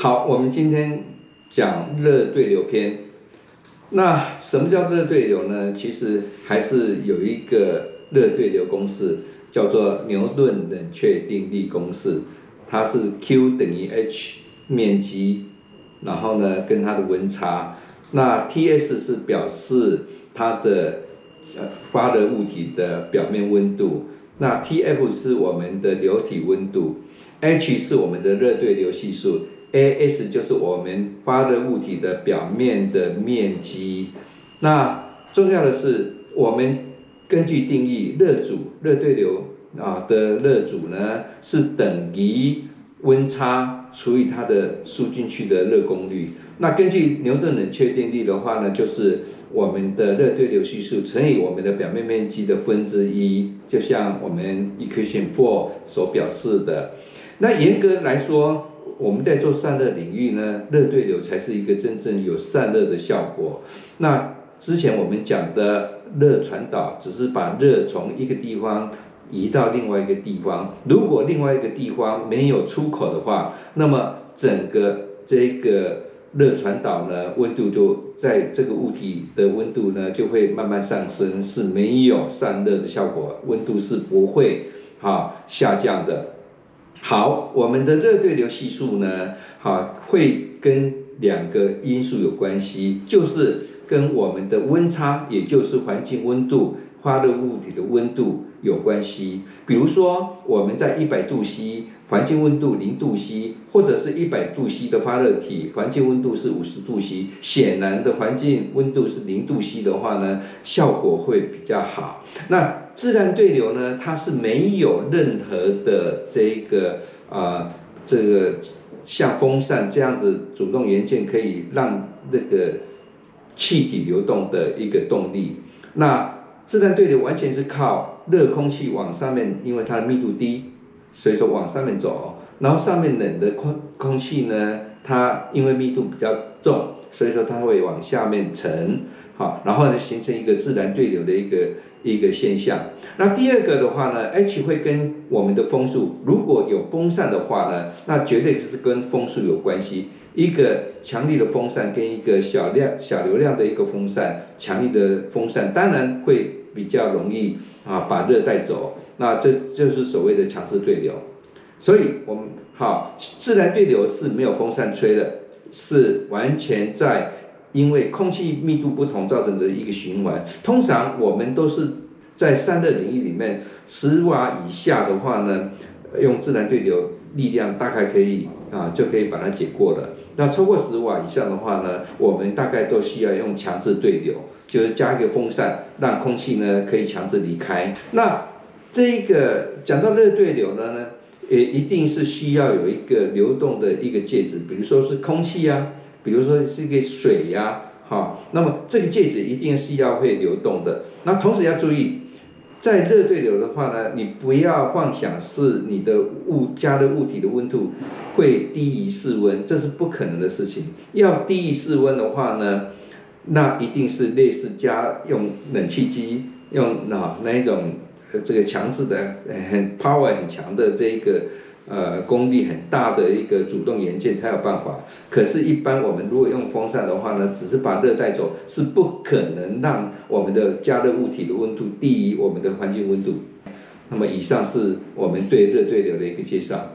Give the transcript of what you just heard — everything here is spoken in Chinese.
好，我们今天讲热对流篇。那什么叫热对流呢？其实还是有一个热对流公式，叫做牛顿冷却定律公式。它是 Q 等于 H 面积，然后呢跟它的温差。那 T_S 是表示它的呃发热物体的表面温度。那 T_F 是我们的流体温度，H 是我们的热对流系数。A S 就是我们发热物体的表面的面积。那重要的是，我们根据定义，热阻热对流啊的热阻呢是等于温差除以它的输进去的热功率。那根据牛顿冷却定律的话呢，就是我们的热对流系数乘以我们的表面面积的分之一，就像我们 equation four 所表示的。那严格来说，我们在做散热领域呢，热对流才是一个真正有散热的效果。那之前我们讲的热传导，只是把热从一个地方移到另外一个地方。如果另外一个地方没有出口的话，那么整个这个热传导呢，温度就在这个物体的温度呢就会慢慢上升，是没有散热的效果，温度是不会哈下降的。好，我们的热对流系数呢，好会跟两个因素有关系，就是跟我们的温差，也就是环境温度、发热物体的温度有关系。比如说，我们在一百度 C。环境温度零度 C，或者是一百度 C 的发热体，环境温度是五十度 C，显然的环境温度是零度 C 的话呢，效果会比较好。那自然对流呢，它是没有任何的这个啊，这个像风扇这样子主动元件可以让那个气体流动的一个动力。那自然对流完全是靠热空气往上面，因为它的密度低。所以说往上面走，然后上面冷的空空气呢，它因为密度比较重，所以说它会往下面沉，好，然后呢形成一个自然对流的一个一个现象。那第二个的话呢，H 会跟我们的风速，如果有风扇的话呢，那绝对就是跟风速有关系。一个强力的风扇跟一个小量小流量的一个风扇，强力的风扇当然会比较容易啊把热带走。那这就是所谓的强制对流，所以我们好自然对流是没有风扇吹的，是完全在因为空气密度不同造成的一个循环。通常我们都是在散热领域里面，十瓦以下的话呢，用自然对流力量大概可以啊就可以把它解过了。那超过十瓦以上的话呢，我们大概都需要用强制对流，就是加一个风扇，让空气呢可以强制离开。那这一个讲到热对流的呢，也一定是需要有一个流动的一个介质，比如说是空气呀，比如说是一个水呀，哈，那么这个介质一定是要会流动的。那同时要注意，在热对流的话呢，你不要幻想是你的物加热物体的温度会低于室温，这是不可能的事情。要低于室温的话呢，那一定是类似家用冷气机用那那一种。这个强制的很 power 很强的这一个呃功率很大的一个主动元件才有办法。可是，一般我们如果用风扇的话呢，只是把热带走，是不可能让我们的加热物体的温度低于我们的环境温度。那么，以上是我们对热对流的一个介绍。